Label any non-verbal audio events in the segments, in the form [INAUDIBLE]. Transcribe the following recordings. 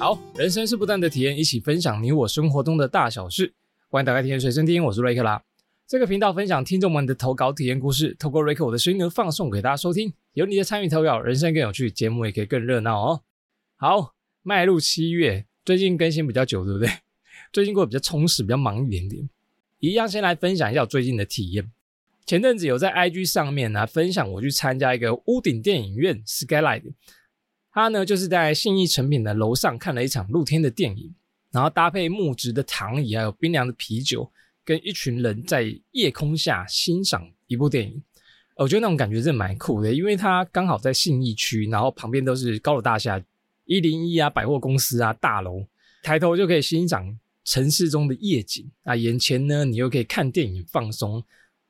好，人生是不断的体验，一起分享你我生活中的大小事。欢迎打开体验随身听，我是瑞克啦。这个频道分享听众们的投稿体验故事，透过瑞克我的声音放送给大家收听。有你的参与投稿，人生更有趣，节目也可以更热闹哦。好，迈入七月，最近更新比较久，对不对？最近过得比较充实，比较忙一点点。一样先来分享一下我最近的体验。前阵子有在 IG 上面呢分享，我去参加一个屋顶电影院 Skylight。他呢，就是在信义成品的楼上看了一场露天的电影，然后搭配木质的躺椅，还有冰凉的啤酒，跟一群人在夜空下欣赏一部电影。我觉得那种感觉真的蛮酷的，因为他刚好在信义区，然后旁边都是高楼大厦，一零一啊百货公司啊大楼，抬头就可以欣赏城市中的夜景啊，眼前呢你又可以看电影放松，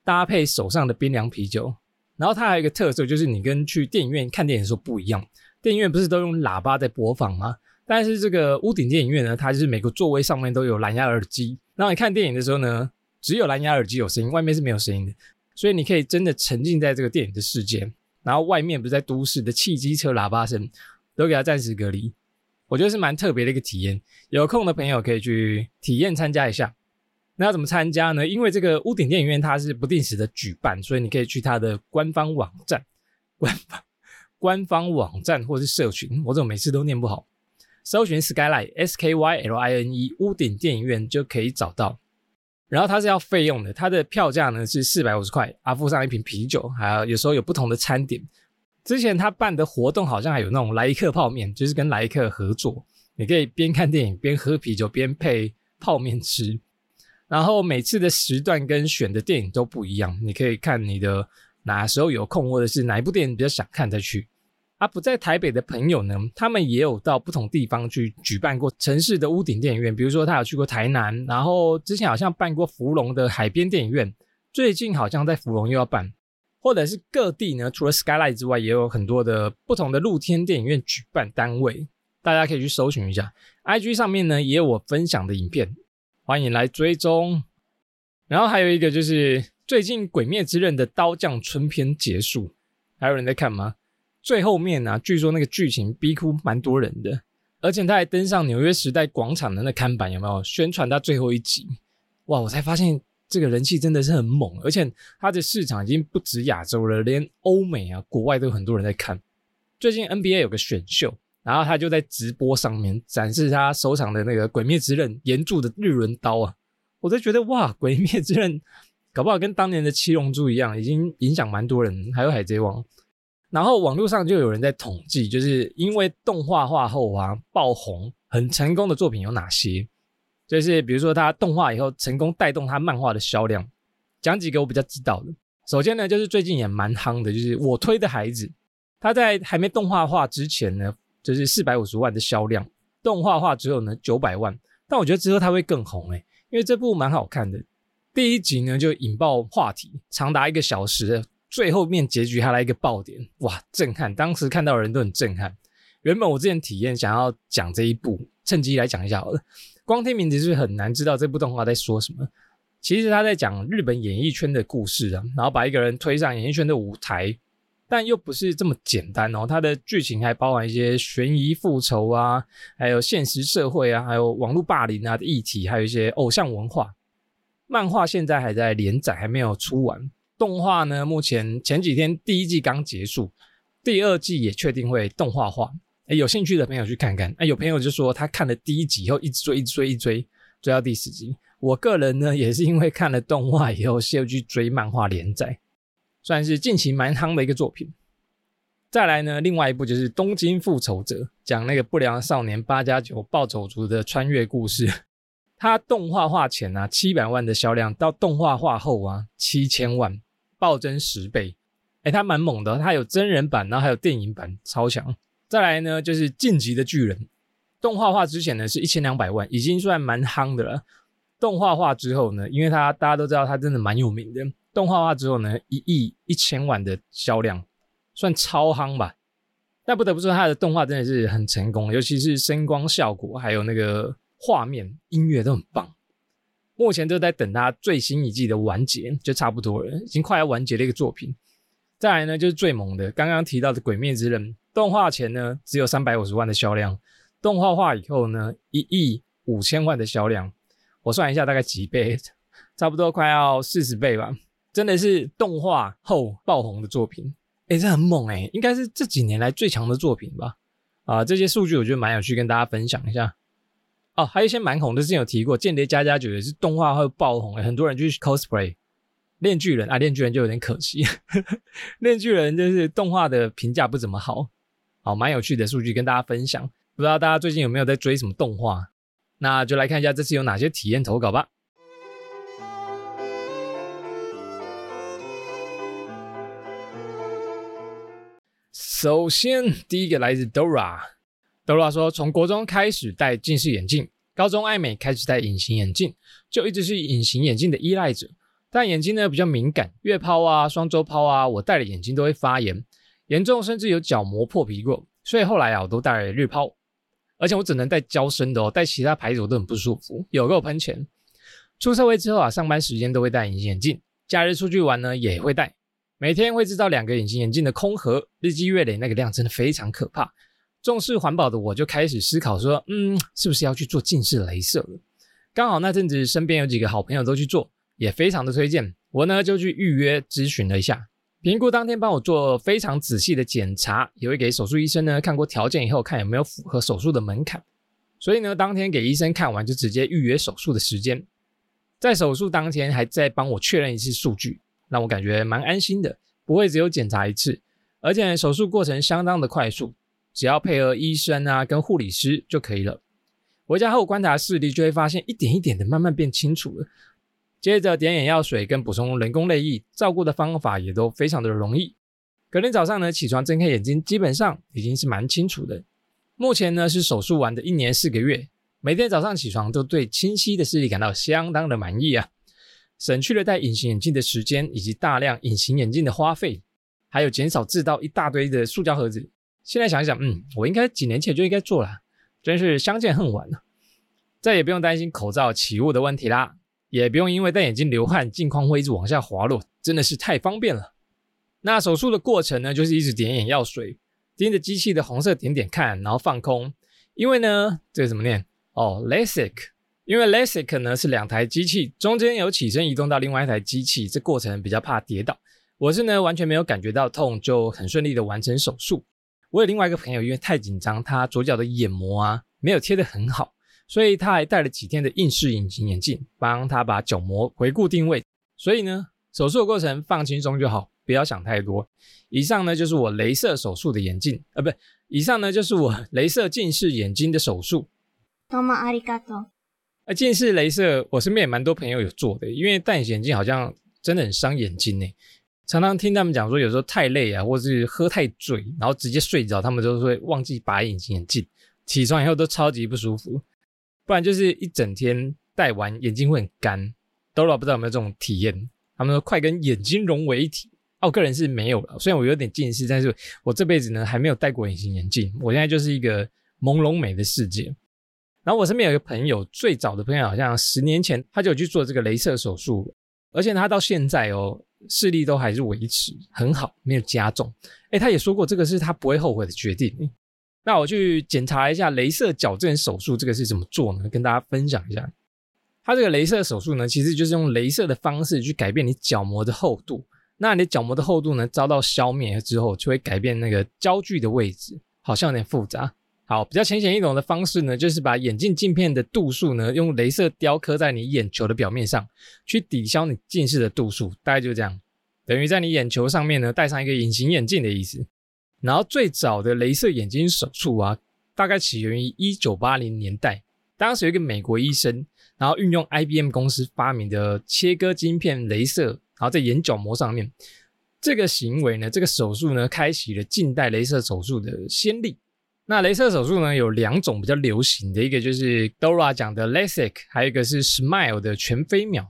搭配手上的冰凉啤酒。然后它还有一个特色，就是你跟去电影院看电影的时候不一样。电影院不是都用喇叭在播放吗？但是这个屋顶电影院呢，它就是每个座位上面都有蓝牙耳机。然后你看电影的时候呢，只有蓝牙耳机有声音，外面是没有声音的。所以你可以真的沉浸在这个电影的世界。然后外面不是在都市的汽机车喇叭声，都给它暂时隔离。我觉得是蛮特别的一个体验。有空的朋友可以去体验参加一下。那要怎么参加呢？因为这个屋顶电影院它是不定时的举办，所以你可以去它的官方网站，官方。官方网站或是社群，我怎么每次都念不好？搜寻 Skyline S K Y L I N E 屋顶电影院就可以找到。然后它是要费用的，它的票价呢是四百五十块，啊附上一瓶啤酒，还有有时候有不同的餐点。之前他办的活动好像还有那种莱克泡面，就是跟莱克合作，你可以边看电影边喝啤酒边配泡面吃。然后每次的时段跟选的电影都不一样，你可以看你的。哪时候有空，或者是哪一部电影比较想看再去。啊，不在台北的朋友呢，他们也有到不同地方去举办过城市的屋顶电影院，比如说他有去过台南，然后之前好像办过芙蓉的海边电影院，最近好像在芙蓉又要办，或者是各地呢，除了 Skyline 之外，也有很多的不同的露天电影院举办单位，大家可以去搜寻一下。IG 上面呢也有我分享的影片，欢迎来追踪。然后还有一个就是。最近《鬼灭之刃》的刀匠春篇结束，还有人在看吗？最后面呢？据说那个剧情逼哭蛮多人的，而且他还登上纽约时代广场的那看板，有没有宣传他最后一集？哇！我才发现这个人气真的是很猛，而且他的市场已经不止亚洲了，连欧美啊、国外都有很多人在看。最近 NBA 有个选秀，然后他就在直播上面展示他手上的那个《鬼灭之刃》岩铸的日轮刀啊，我都觉得哇，《鬼灭之刃》。搞不好跟当年的七龙珠一样，已经影响蛮多人。还有海贼王，然后网络上就有人在统计，就是因为动画化后啊爆红很成功的作品有哪些？就是比如说他动画以后成功带动他漫画的销量，讲几个我比较知道的。首先呢，就是最近也蛮夯的，就是我推的孩子，他在还没动画化之前呢，就是四百五十万的销量，动画化之后呢九百万，但我觉得之后他会更红诶，因为这部蛮好看的。第一集呢就引爆话题，长达一个小时，最后面结局还来一个爆点，哇，震撼！当时看到的人都很震撼。原本我之前体验想要讲这一部，趁机来讲一下好了。光听名字是很难知道这部动画在说什么。其实他在讲日本演艺圈的故事啊，然后把一个人推上演艺圈的舞台，但又不是这么简单哦。它的剧情还包含一些悬疑、复仇啊，还有现实社会啊，还有网络霸凌啊的议题，还有一些偶像文化。漫画现在还在连载，还没有出完。动画呢，目前前几天第一季刚结束，第二季也确定会动画化。哎，有兴趣的朋友去看看。哎，有朋友就说他看了第一集以后，一直追，一直追，一追，追到第十集。我个人呢，也是因为看了动画以后，先去追漫画连载，算是近期蛮夯的一个作品。再来呢，另外一部就是《东京复仇者》，讲那个不良少年八加九暴走族的穿越故事。它动画化前啊，七百万的销量，到动画化后啊，七千万，暴增十倍。哎，它蛮猛的，它有真人版，然后还有电影版，超强。再来呢，就是《晋级的巨人》，动画化之前呢是一千两百万，已经算蛮夯的了。动画化之后呢，因为它大家都知道它真的蛮有名的，动画化之后呢，一亿一千万的销量，算超夯吧。但不得不说，它的动画真的是很成功，尤其是声光效果，还有那个。画面、音乐都很棒，目前都在等它最新一季的完结，就差不多了，已经快要完结的一个作品。再来呢，就是最猛的，刚刚提到的《鬼灭之刃》动画前呢只有三百五十万的销量，动画化以后呢，一亿五千万的销量，我算一下大概几倍，差不多快要四十倍吧。真的是动画后爆红的作品，哎，这很猛哎，应该是这几年来最强的作品吧？啊，这些数据我觉得蛮有趣，跟大家分享一下。哦，还有一些蛮红的，之前有提过，《间谍加加九》也是动画会爆红，很多人就去 cosplay。炼巨人啊，炼巨人就有点可惜，[LAUGHS] 炼巨人就是动画的评价不怎么好，好蛮有趣的数据跟大家分享，不知道大家最近有没有在追什么动画？那就来看一下这次有哪些体验投稿吧。首先第一个来自 Dora 德罗拉说从国中开始戴近视眼镜，高中爱美开始戴隐形眼镜，就一直是隐形眼镜的依赖者。但眼睛呢比较敏感，月抛啊、双周抛啊，我戴了眼睛都会发炎，严重甚至有角膜破皮过，所以后来啊我都戴了日抛，而且我只能戴胶身的哦，戴其他牌子我都很不舒服，有够喷钱。出社会之后啊，上班时间都会戴隐形眼镜，假日出去玩呢也会戴，每天会制造两个隐形眼镜的空盒，日积月累那个量真的非常可怕。重视环保的我就开始思考说，嗯，是不是要去做近视雷射了？刚好那阵子身边有几个好朋友都去做。也非常的推荐，我呢就去预约咨询了一下，评估当天帮我做非常仔细的检查，也会给手术医生呢看过条件以后，看有没有符合手术的门槛。所以呢，当天给医生看完就直接预约手术的时间，在手术当天还在帮我确认一次数据，让我感觉蛮安心的，不会只有检查一次，而且手术过程相当的快速，只要配合医生啊跟护理师就可以了。回家后观察视力，就会发现一点一点的慢慢变清楚了。接着点眼药水跟补充人工泪液，照顾的方法也都非常的容易。隔天早上呢，起床睁开眼睛，基本上已经是蛮清楚的。目前呢是手术完的一年四个月，每天早上起床都对清晰的视力感到相当的满意啊，省去了戴隐形眼镜的时间以及大量隐形眼镜的花费，还有减少制造一大堆的塑胶盒子。现在想一想，嗯，我应该几年前就应该做了，真是相见恨晚了。再也不用担心口罩起雾的问题啦。也不用因为戴眼镜流汗，镜框会一直往下滑落，真的是太方便了。那手术的过程呢，就是一直点眼药水，盯着机器的红色点点看，然后放空。因为呢，这个怎么念？哦，LASIK。因为 LASIK 呢是两台机器中间有起身移动到另外一台机器，这过程比较怕跌倒。我是呢完全没有感觉到痛，就很顺利的完成手术。我有另外一个朋友，因为太紧张，他左脚的眼膜啊没有贴得很好。所以他还戴了几天的硬式隐形眼镜，帮他把角膜回固定位。所以呢，手术的过程放轻松就好，不要想太多。以上呢就是我镭射手术的眼镜，呃，不，以上呢就是我 [LAUGHS] 镭射近视眼睛的手术。多么阿里嘎多。呃，近视镭射，我身边也蛮多朋友有做的，因为戴眼镜好像真的很伤眼睛呢。常常听他们讲说，有时候太累啊，或是喝太醉，然后直接睡着，他们就会忘记拔隐形眼镜，起床以后都超级不舒服。不然就是一整天戴完眼睛会很干，Dora 不知道有没有这种体验？他们说快跟眼睛融为一体，我个人是没有了。虽然我有点近视，但是我这辈子呢还没有戴过隐形眼镜。我现在就是一个朦胧美的世界。然后我身边有一个朋友，最早的朋友好像十年前他就去做这个镭射手术，而且他到现在哦视力都还是维持很好，没有加重。哎，他也说过这个是他不会后悔的决定。那我去检查一下镭射矫正手术这个是怎么做呢？跟大家分享一下。它这个镭射手术呢，其实就是用镭射的方式去改变你角膜的厚度。那你角膜的厚度呢遭到消灭之后，就会改变那个焦距的位置。好像有点复杂。好，比较浅显易懂的方式呢，就是把眼镜镜片的度数呢，用镭射雕刻在你眼球的表面上，去抵消你近视的度数。大概就这样，等于在你眼球上面呢戴上一个隐形眼镜的意思。然后最早的镭射眼睛手术啊，大概起源于一九八零年代。当时有一个美国医生，然后运用 IBM 公司发明的切割晶片镭射，然后在眼角膜上面，这个行为呢，这个手术呢，开启了近代镭射手术的先例。那镭射手术呢，有两种比较流行的，一个就是 Dora 讲的 LASIK，还有一个是 Smile 的全飞秒。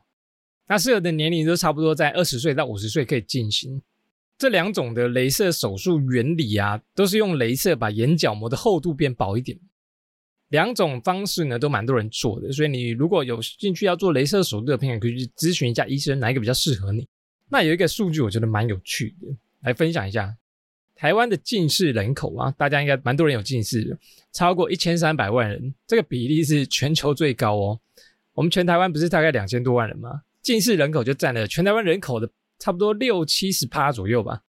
那适合的年龄都差不多在二十岁到五十岁可以进行。这两种的镭射手术原理啊，都是用镭射把眼角膜的厚度变薄一点。两种方式呢，都蛮多人做的，所以你如果有兴趣要做镭射手术的朋友，可以去咨询一下医生，哪一个比较适合你。那有一个数据，我觉得蛮有趣的，来分享一下。台湾的近视人口啊，大家应该蛮多人有近视的，超过一千三百万人，这个比例是全球最高哦。我们全台湾不是大概两千多万人吗？近视人口就占了全台湾人口的差不多六七十趴左右吧。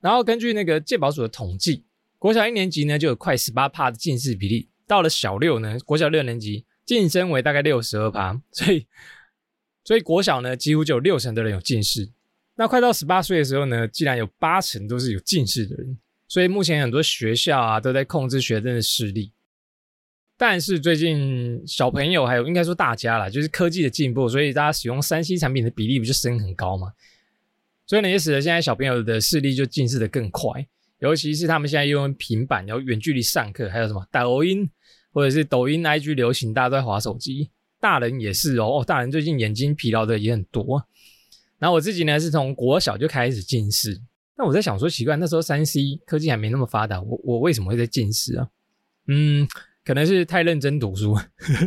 然后根据那个健保署的统计，国小一年级呢就有快十八趴的近视比例，到了小六呢，国小六年级晋升为大概六十二趴，所以所以国小呢几乎就有六成的人有近视。那快到十八岁的时候呢，竟然有八成都是有近视的人，所以目前很多学校啊都在控制学生的视力。但是最近小朋友还有应该说大家啦，就是科技的进步，所以大家使用三 C 产品的比例不就升很高吗？所以呢也使得现在小朋友的视力就近视的更快，尤其是他们现在用平板，然后远距离上课，还有什么抖音或者是抖音 IG 流行，大家都在划手机，大人也是哦，大人最近眼睛疲劳的也很多。然后我自己呢是从国小就开始近视，那我在想说奇怪，那时候三 C 科技还没那么发达，我我为什么会在近视啊？嗯。可能是太认真读书，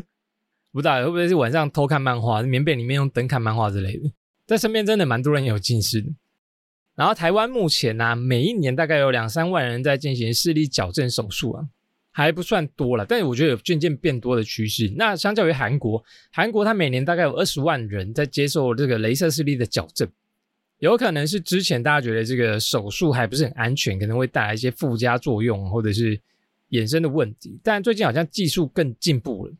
[LAUGHS] 不知道会不会是晚上偷看漫画，棉被里面用灯看漫画之类的。在身边真的蛮多人有近视的。然后台湾目前呢，每一年大概有两三万人在进行视力矫正手术啊，还不算多了，但是我觉得有渐渐变多的趋势。那相较于韩国，韩国它每年大概有二十万人在接受这个镭射视力的矫正，有可能是之前大家觉得这个手术还不是很安全，可能会带来一些附加作用，或者是。衍生的问题，但最近好像技术更进步了，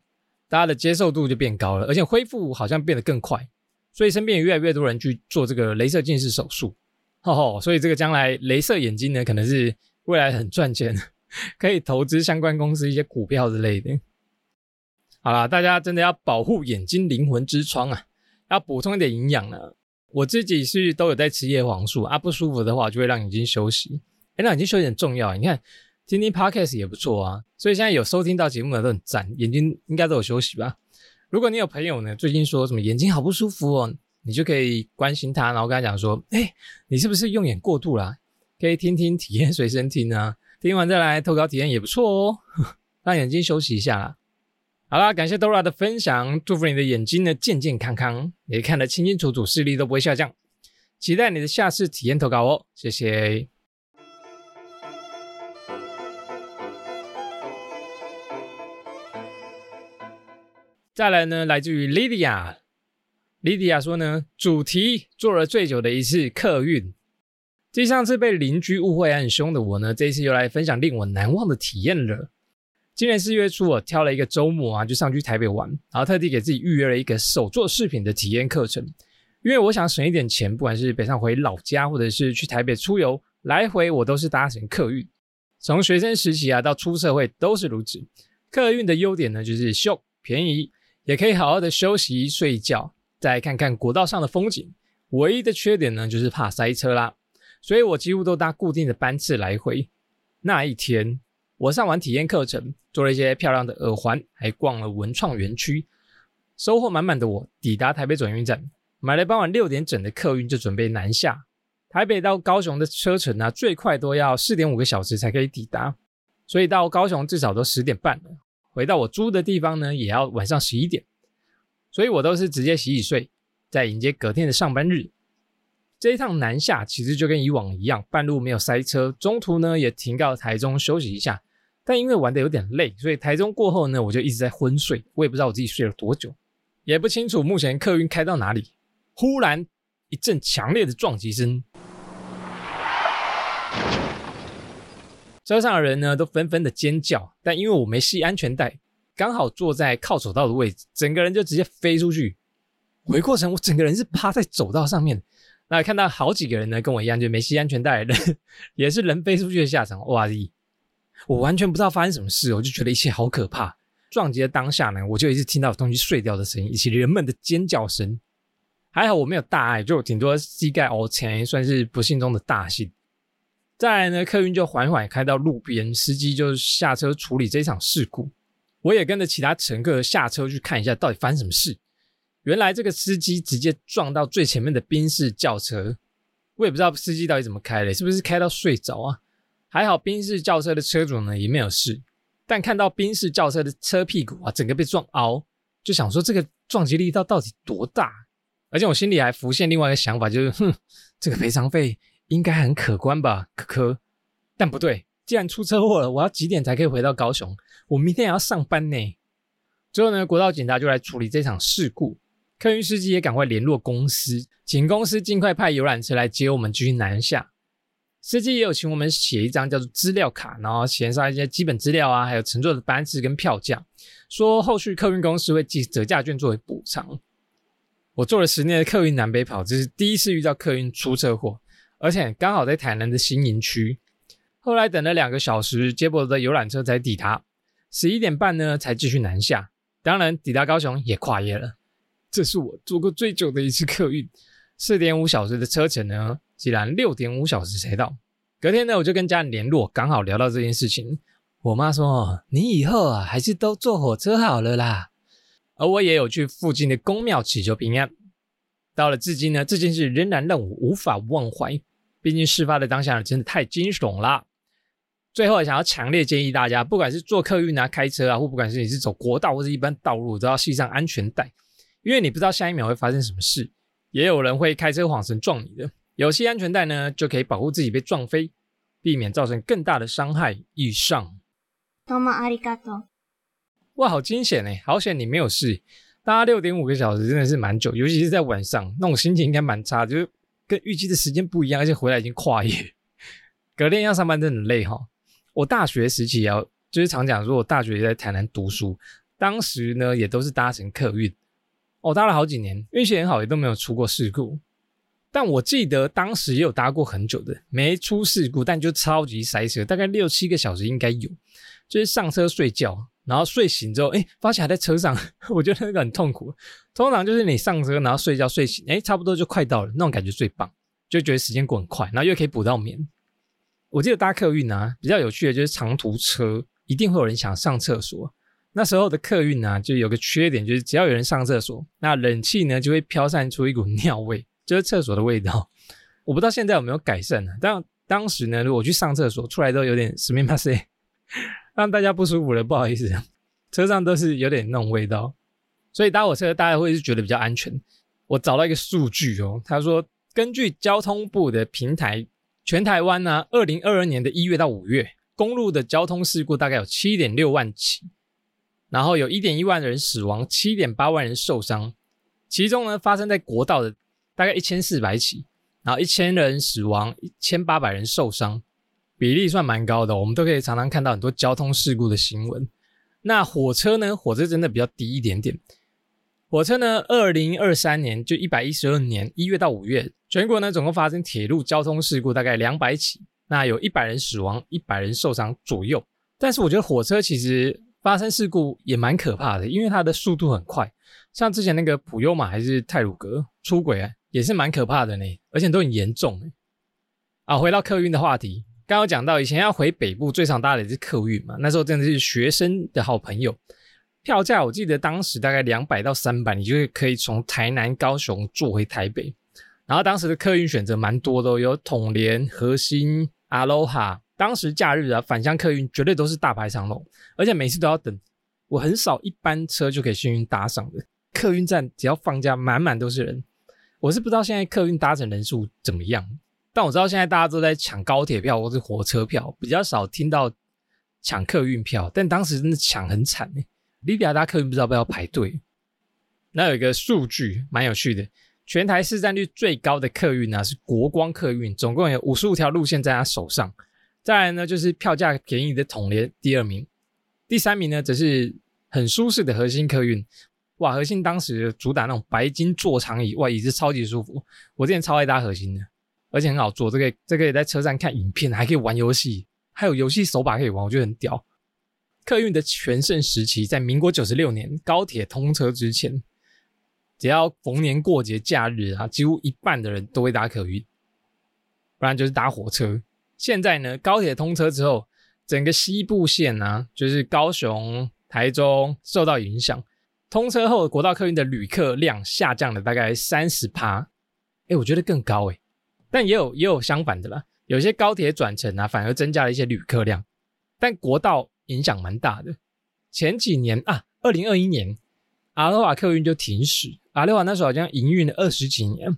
大家的接受度就变高了，而且恢复好像变得更快，所以身边也越来越多人去做这个镭射近视手术，吼吼，所以这个将来镭射眼睛呢，可能是未来很赚钱，可以投资相关公司一些股票之类的。好啦，大家真的要保护眼睛灵魂之窗啊，要补充一点营养呢。我自己是都有在吃叶黄素啊，不舒服的话就会让眼睛休息，哎，让眼睛休息很重要啊，你看。听听 podcast 也不错啊，所以现在有收听到节目的都很赞，眼睛应该都有休息吧。如果你有朋友呢，最近说什么眼睛好不舒服哦，你就可以关心他，然后跟他讲说，哎，你是不是用眼过度啦？可以听听体验随身听啊，听完再来投稿体验也不错哦，[LAUGHS] 让眼睛休息一下啦。好啦，感谢 Dora 的分享，祝福你的眼睛呢健健康康，也看得清清楚楚，视力都不会下降。期待你的下次体验投稿哦，谢谢。再来呢，来自于 Lydia，Lydia 说呢，主题做了最久的一次客运。继上次被邻居误会很凶的我呢，这一次又来分享令我难忘的体验了。今年四月初，我挑了一个周末啊，就上去台北玩，然后特地给自己预约了一个手做饰品的体验课程，因为我想省一点钱，不管是北上回老家，或者是去台北出游，来回我都是搭乘客运。从学生时期啊到出社会都是如此。客运的优点呢，就是秀便宜。也可以好好的休息睡觉，再看看国道上的风景。唯一的缺点呢，就是怕塞车啦。所以我几乎都搭固定的班次来回。那一天，我上完体验课程，做了一些漂亮的耳环，还逛了文创园区，收获满满的我抵达台北转运站，买了傍晚六点整的客运，就准备南下。台北到高雄的车程呢，最快都要四点五个小时才可以抵达，所以到高雄至少都十点半了。回到我租的地方呢，也要晚上十一点，所以我都是直接洗洗睡，再迎接隔天的上班日。这一趟南下其实就跟以往一样，半路没有塞车，中途呢也停到台中休息一下。但因为玩的有点累，所以台中过后呢，我就一直在昏睡，我也不知道我自己睡了多久，也不清楚目前客运开到哪里。忽然一阵强烈的撞击声。车上的人呢都纷纷的尖叫，但因为我没系安全带，刚好坐在靠走道的位置，整个人就直接飞出去。回过神，我整个人是趴在走道上面。那看到好几个人呢，跟我一样就没系安全带，人 [LAUGHS] 也是人飞出去的下场。哇哩！我完全不知道发生什么事，我就觉得一切好可怕。撞击的当下呢，我就一直听到东西碎掉的声音，以及人们的尖叫声。还好我没有大碍，就顶多膝盖凹前，算是不幸中的大幸。再来呢，客运就缓缓开到路边，司机就下车处理这场事故。我也跟着其他乘客下车去看一下，到底发生什么事。原来这个司机直接撞到最前面的宾士轿车，我也不知道司机到底怎么开的，是不是开到睡着啊？还好宾士轿车的车主呢也没有事，但看到宾士轿车的车屁股啊，整个被撞凹，就想说这个撞击力道到底多大？而且我心里还浮现另外一个想法，就是哼，这个赔偿费。应该很可观吧，可可，但不对，既然出车祸了，我要几点才可以回到高雄？我明天也要上班呢。之后呢，国道警察就来处理这场事故，客运司机也赶快联络公司，请公司尽快派游览车来接我们继续南下。司机也有请我们写一张叫做资料卡，然后写上一些基本资料啊，还有乘坐的班次跟票价，说后续客运公司会寄折价券作为补偿。我做了十年的客运南北跑，这是第一次遇到客运出车祸，而且刚好在台南的新营区。后来等了两个小时，接驳的游览车才抵达，十一点半呢才继续南下。当然，抵达高雄也跨夜了。这是我坐过最久的一次客运，四点五小时的车程呢，竟然六点五小时才到。隔天呢，我就跟家人联络，刚好聊到这件事情。我妈说：“你以后啊，还是都坐火车好了啦。”而我也有去附近的公庙祈求平安。到了至今呢，这件事仍然让我无法忘怀。毕竟事发的当下真的太惊悚了。最后，想要强烈建议大家，不管是坐客运啊、开车啊，或不管是你是走国道或者一般道路，都要系上安全带，因为你不知道下一秒会发生什么事。也有人会开车晃神撞你的，有系安全带呢，就可以保护自己被撞飞，避免造成更大的伤害。以上。多么阿里嘎多！哇，好惊险哎！好险你没有事。搭六点五个小时真的是蛮久，尤其是在晚上，那种心情应该蛮差，就是跟预计的时间不一样，而且回来已经跨夜，隔天要上班真的很累哈。我大学时期啊，就是常讲说，我大学在台南读书，当时呢也都是搭乘客运，我搭了好几年，运气很好，也都没有出过事故。但我记得当时也有搭过很久的，没出事故，但就超级塞车，大概六七个小时应该有，就是上车睡觉，然后睡醒之后，哎，发现还在车上，[LAUGHS] 我觉得那个很痛苦。通常就是你上车然后睡觉睡醒，哎，差不多就快到了，那种感觉最棒，就觉得时间过很快，然后又可以补到眠。我记得搭客运啊，比较有趣的就是长途车一定会有人想上厕所。那时候的客运啊，就有个缺点，就是只要有人上厕所，那冷气呢就会飘散出一股尿味，就是厕所的味道。[LAUGHS] 我不知道现在有没有改善呢？但当时呢，如果去上厕所出来都有点什么怕塞，[LAUGHS] 让大家不舒服了，不好意思。车上都是有点那种味道，所以搭火车大家会是觉得比较安全。我找到一个数据哦，他说根据交通部的平台。全台湾呢，二零二二年的一月到五月，公路的交通事故大概有七点六万起，然后有一点一万人死亡，七点八万人受伤。其中呢，发生在国道的大概一千四百起，然后一千人死亡，一千八百人受伤，比例算蛮高的。我们都可以常常看到很多交通事故的新闻。那火车呢？火车真的比较低一点点。火车呢？二零二三年就一百一十二年一月到五月，全国呢总共发生铁路交通事故大概两百起，那有一百人死亡，一百人受伤左右。但是我觉得火车其实发生事故也蛮可怕的，因为它的速度很快。像之前那个普悠玛还是泰鲁格出轨啊，也是蛮可怕的呢，而且都很严重。啊，回到客运的话题，刚刚讲到以前要回北部最常搭的是客运嘛，那时候真的是学生的好朋友。票价我记得当时大概两百到三百，你就可以从台南、高雄坐回台北。然后当时的客运选择蛮多的，有统联、核心、阿罗哈。当时假日啊，返乡客运绝对都是大排长龙，而且每次都要等。我很少一班车就可以幸运搭上的。客运站只要放假，满满都是人。我是不知道现在客运搭乘人数怎么样，但我知道现在大家都在抢高铁票或是火车票，比较少听到抢客运票。但当时真的抢很惨哎。利比亚搭客运不知道不要排队。那有一个数据蛮有趣的，全台市占率最高的客运呢是国光客运，总共有五十五条路线在他手上。再来呢就是票价便宜的统联第二名，第三名呢则是很舒适的核心客运。哇，核心当时主打那种白金座长椅，哇椅子超级舒服。我之前超爱搭核心的，而且很好坐，这个这个也在车上看影片，还可以玩游戏，还有游戏手把可以玩，我觉得很屌。客运的全盛时期在民国九十六年高铁通车之前，只要逢年过节假日啊，几乎一半的人都会搭客运，不然就是搭火车。现在呢，高铁通车之后，整个西部线啊，就是高雄、台中受到影响。通车后，国道客运的旅客量下降了大概三十趴。哎，我觉得更高哎，但也有也有相反的啦，有些高铁转乘啊，反而增加了一些旅客量，但国道。影响蛮大的。前几年啊，二零二一年，阿罗瓦客运就停驶。阿罗瓦那时候好像营运了二十几年，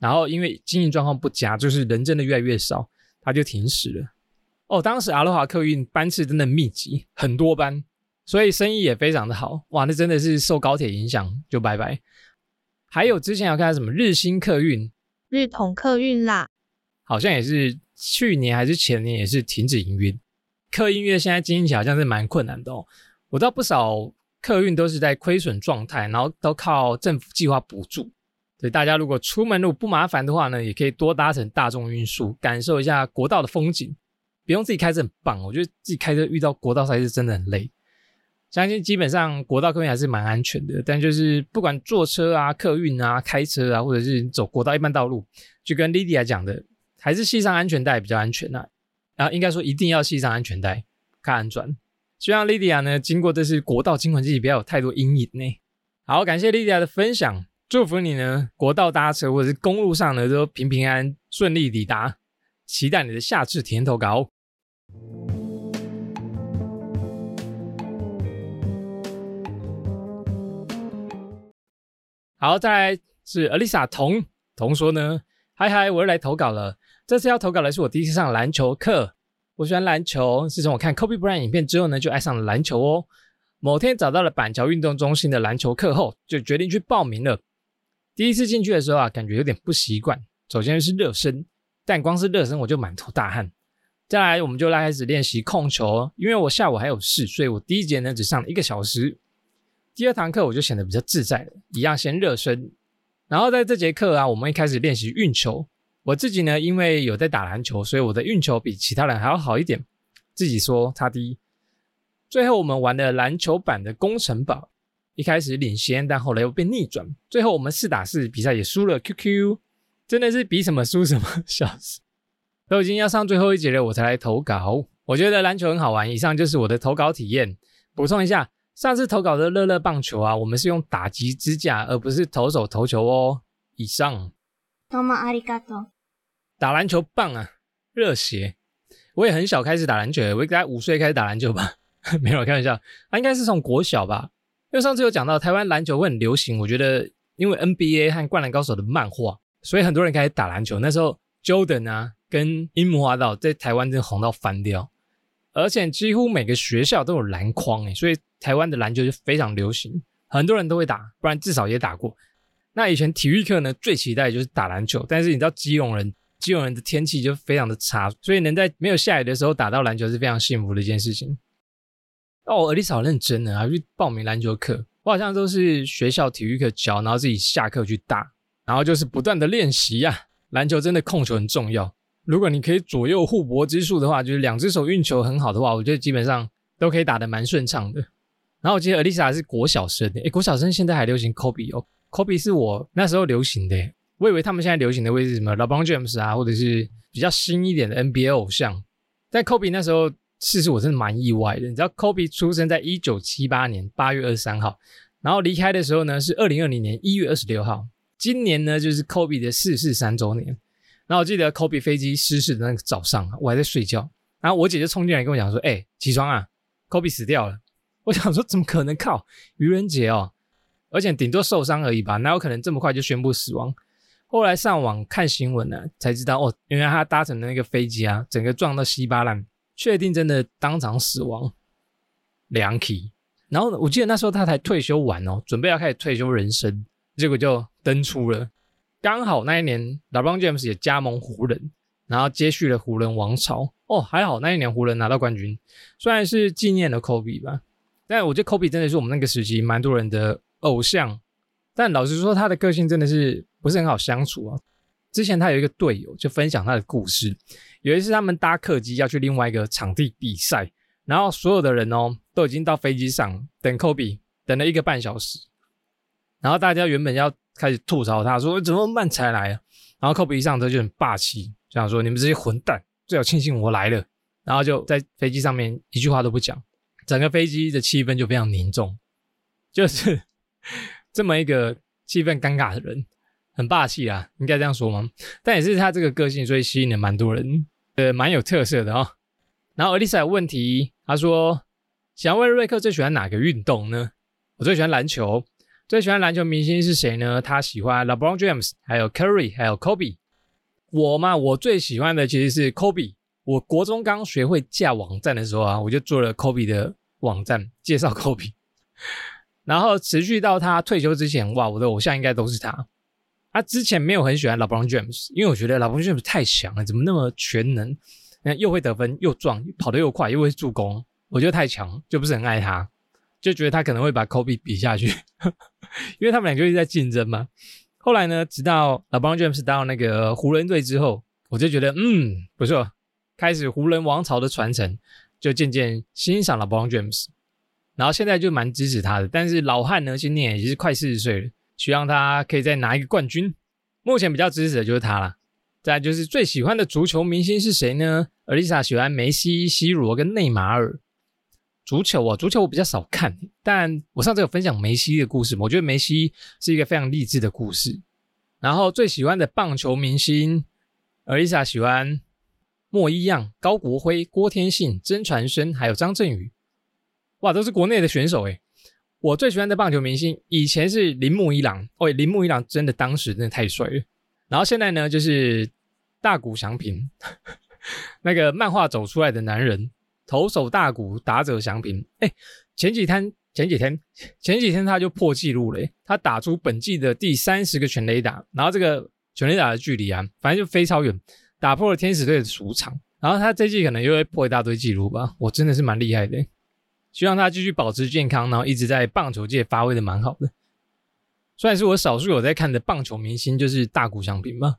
然后因为经营状况不佳，就是人真的越来越少，它就停驶了。哦，当时阿罗哈客运班次真的密集，很多班，所以生意也非常的好。哇，那真的是受高铁影响就拜拜。还有之前有看到什么日新客运、日统客运啦，好像也是去年还是前年也是停止营运。客运业现在经营起来好像是蛮困难的哦。我知道不少客运都是在亏损状态，然后都靠政府计划补助。所以大家如果出门如果不麻烦的话呢，也可以多搭乘大众运输，感受一下国道的风景。不用自己开车很棒，我觉得自己开车遇到国道赛是真的很累。相信基本上国道客运还是蛮安全的，但就是不管坐车啊、客运啊、开车啊，或者是走国道一般道路，就跟 Lydia 讲的，还是系上安全带比较安全呐。然后应该说一定要系上安全带，看安全。希望 Lydia 呢，经过这次国道惊魂记，不要有太多阴影呢。好，感谢 Lydia 的分享，祝福你呢，国道搭车或者是公路上呢，都平平安顺利抵达。期待你的下次体验投稿。好，再来是 Alisa 童童说呢，嗨嗨，我又来投稿了。这次要投稿的是我第一次上篮球课。我喜欢篮球，是从我看 Kobe Bryant 影片之后呢，就爱上了篮球哦。某天找到了板桥运动中心的篮球课后，就决定去报名了。第一次进去的时候啊，感觉有点不习惯。首先是热身。但光是热身我就满头大汗，再来我们就来开始练习控球。因为我下午还有事，所以我第一节呢只上了一个小时。第二堂课我就显得比较自在了，一样先热身。然后在这节课啊，我们一开始练习运球。我自己呢，因为有在打篮球，所以我的运球比其他人还要好一点。自己说差第一。最后我们玩的篮球版的攻城宝，一开始领先，但后来又被逆转。最后我们四打四比赛也输了。QQ。真的是比什么输什么，[LAUGHS] 笑死！都已经要上最后一节了，我才来投稿。我觉得篮球很好玩。以上就是我的投稿体验。补充一下，上次投稿的乐乐棒球啊，我们是用打击支架，而不是投手投球哦。以上。多么阿里嘎多！打篮球棒啊，热血！我也很小开始打篮球，我大概五岁开始打篮球吧，[LAUGHS] 没有开玩笑。啊，应该是从国小吧。因为上次有讲到台湾篮球会很流行，我觉得因为 NBA 和灌篮高手的漫画。所以很多人开始打篮球。那时候，Jordan 啊，跟樱木花道在台湾真的红到翻掉，而且几乎每个学校都有篮筐诶，所以台湾的篮球就非常流行，很多人都会打，不然至少也打过。那以前体育课呢，最期待就是打篮球，但是你知道基隆人，基隆人的天气就非常的差，所以能在没有下雨的时候打到篮球是非常幸福的一件事情。哦，尔丽莎好认真的啊，去报名篮球课，我好像都是学校体育课教，然后自己下课去打。然后就是不断的练习呀，篮球真的控球很重要。如果你可以左右互搏之术的话，就是两只手运球很好的话，我觉得基本上都可以打得蛮顺畅的。然后我记得 Alisa 是国小生，诶，国小生现在还流行 Kobe 哦，Kobe 是我那时候流行的，我以为他们现在流行的会是什么 LeBron James 啊，或者是比较新一点的 NBA 偶像。但 Kobe 那时候事实我真的蛮意外的，你知道 Kobe 出生在一九七八年八月二十三号，然后离开的时候呢是二零二零年一月二十六号。今年呢，就是 Kobe 的逝世三周年。然后我记得 Kobe 飞机失事的那个早上，我还在睡觉。然后我姐就冲进来跟我讲说：“哎，起床啊，Kobe 死掉了。”我想说：“怎么可能？靠，愚人节哦，而且顶多受伤而已吧，哪有可能这么快就宣布死亡？”后来上网看新闻呢，才知道哦，原来他搭乘的那个飞机啊，整个撞到稀巴烂，确定真的当场死亡。两起。然后我记得那时候他才退休完哦，准备要开始退休人生。结果就登出了，刚好那一年，LeBron James 也加盟湖人，然后接续了湖人王朝。哦，还好那一年湖人拿到冠军，虽然是纪念了 Kobe 吧，但我觉得 Kobe 真的是我们那个时期蛮多人的偶像。但老实说，他的个性真的是不是很好相处啊。之前他有一个队友就分享他的故事，有一次他们搭客机要去另外一个场地比赛，然后所有的人哦都已经到飞机上等 Kobe，等了一个半小时。然后大家原本要开始吐槽他，说怎么慢才来？然后 Kobe 一上车就很霸气，这样说：“你们这些混蛋，最好庆幸我来了。”然后就在飞机上面一句话都不讲，整个飞机的气氛就非常凝重，就是 [LAUGHS] 这么一个气氛尴尬的人，很霸气啊，应该这样说吗？但也是他这个个性，所以吸引了蛮多人，呃，蛮有特色的哦。然后 Alisa 问题，他说：“想问瑞克最喜欢哪个运动呢？”我最喜欢篮球。最喜欢篮球明星是谁呢？他喜欢 LeBron James，还有 Curry，还有 Kobe。我嘛，我最喜欢的其实是 Kobe，我国中刚学会架网站的时候啊，我就做了 Kobe 的网站介绍 Kobe，[LAUGHS] 然后持续到他退休之前，哇，我的偶像应该都是他。他之前没有很喜欢 LeBron James，因为我觉得 LeBron James 太强了，怎么那么全能？又会得分，又壮，跑得又快，又会助攻，我觉得太强，就不是很爱他，就觉得他可能会把 Kobe 比下去，[LAUGHS] 因为他们俩就一直在竞争嘛。后来呢，直到 LeBron James 到那个湖人队之后，我就觉得嗯不错，开始湖人王朝的传承，就渐渐欣赏了 LeBron James，然后现在就蛮支持他的。但是老汉呢，今年也是快四十岁了。希望他可以再拿一个冠军。目前比较支持的就是他了。再就是最喜欢的足球明星是谁呢？尔丽莎喜欢梅西、C 罗跟内马尔。足球啊，足球我比较少看，但我上次有分享梅西的故事，我觉得梅西是一个非常励志的故事。然后最喜欢的棒球明星，尔丽莎喜欢莫一样、高国辉、郭天信、曾传生，还有张振宇。哇，都是国内的选手诶。我最喜欢的棒球明星以前是铃木一朗，哦，铃木一朗真的当时真的太帅了。然后现在呢，就是大谷翔平，[LAUGHS] 那个漫画走出来的男人，投手大谷，打者翔平。哎，前几天前几天前几天他就破纪录了，他打出本季的第三十个全垒打，然后这个全垒打的距离啊，反正就飞超远，打破了天使队的主场。然后他这季可能又会破一大堆记录吧，我真的是蛮厉害的。希望他继续保持健康，然后一直在棒球界发挥的蛮好的。算是我少数有在看的棒球明星，就是大谷翔平嘛。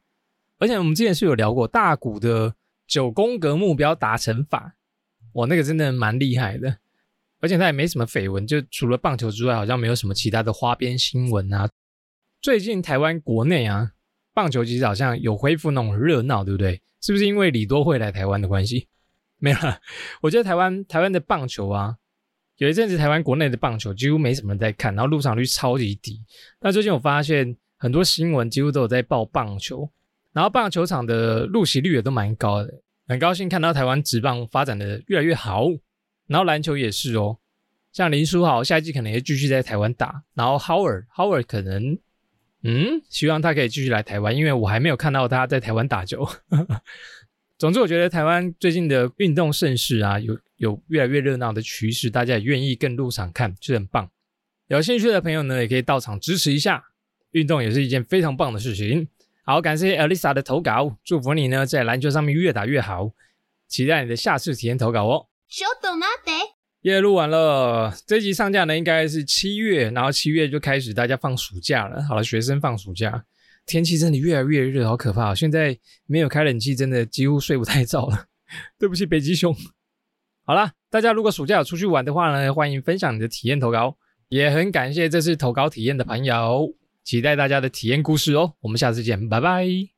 而且我们之前是有聊过大谷的九宫格目标达成法，哇，那个真的蛮厉害的。而且他也没什么绯闻，就除了棒球之外，好像没有什么其他的花边新闻啊。最近台湾国内啊，棒球其实好像有恢复那种热闹，对不对？是不是因为李多会来台湾的关系？没有，我觉得台湾台湾的棒球啊。有一阵子，台湾国内的棒球几乎没什么人在看，然后入场率超级低。那最近我发现很多新闻几乎都有在报棒球，然后棒球场的入席率也都蛮高的。很高兴看到台湾职棒发展的越来越好，然后篮球也是哦，像林书豪下一季可能也继续在台湾打，然后 Howard Howard 可能嗯，希望他可以继续来台湾，因为我还没有看到他在台湾打球。[LAUGHS] 总之，我觉得台湾最近的运动盛世啊，有有越来越热闹的趋势，大家也愿意更入场看，就很棒。有兴趣的朋友呢，也可以到场支持一下，运动也是一件非常棒的事情。好，感谢 Elisa 的投稿，祝福你呢在篮球上面越打越好，期待你的下次体验投稿哦。耶，录完了，这集上架呢应该是七月，然后七月就开始大家放暑假了。好了，学生放暑假。天气真的越来越热，好可怕！现在没有开冷气，真的几乎睡不太着了。对不起，北极熊。好啦，大家如果暑假有出去玩的话呢，欢迎分享你的体验投稿，也很感谢这次投稿体验的朋友，期待大家的体验故事哦。我们下次见，拜拜。